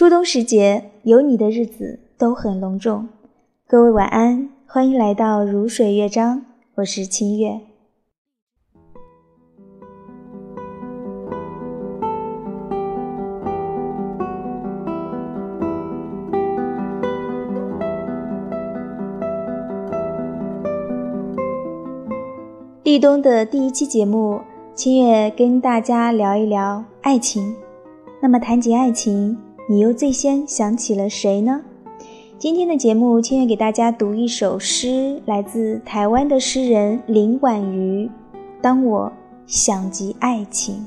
初冬时节，有你的日子都很隆重。各位晚安，欢迎来到如水乐章，我是清月。立冬的第一期节目，清月跟大家聊一聊爱情。那么谈及爱情，你又最先想起了谁呢？今天的节目，清月给大家读一首诗，来自台湾的诗人林婉瑜。当我想及爱情。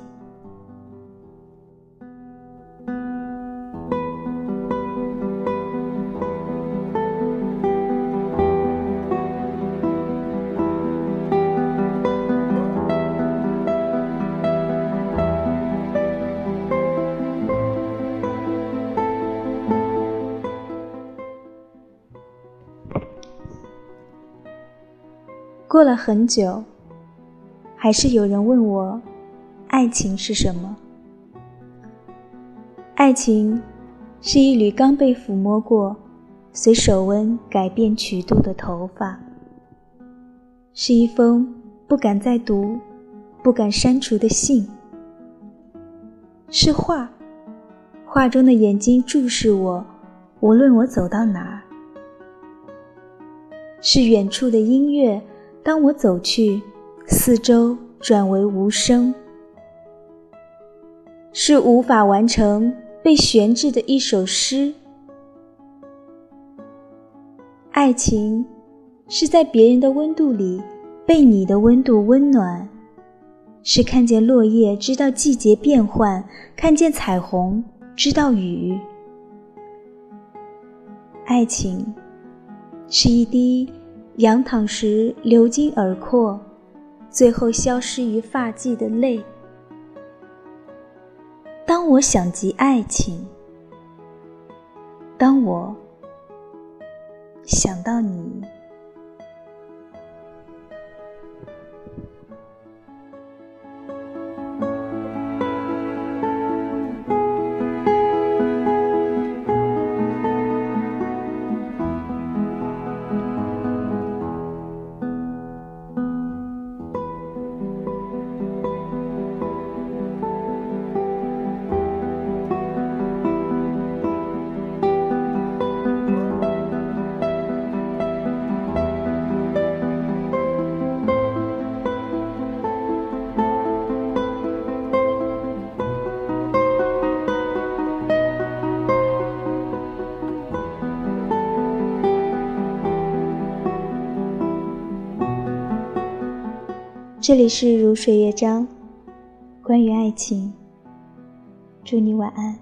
过了很久，还是有人问我：“爱情是什么？”爱情是一缕刚被抚摸过、随手温改变曲度的头发，是一封不敢再读、不敢删除的信，是画，画中的眼睛注视我，无论我走到哪儿，是远处的音乐。当我走去，四周转为无声，是无法完成被悬置的一首诗。爱情是在别人的温度里被你的温度温暖，是看见落叶知道季节变换，看见彩虹知道雨。爱情是一滴。仰躺时流经耳廓，最后消失于发髻的泪。当我想及爱情，当我想到你。这里是如水乐章，关于爱情。祝你晚安。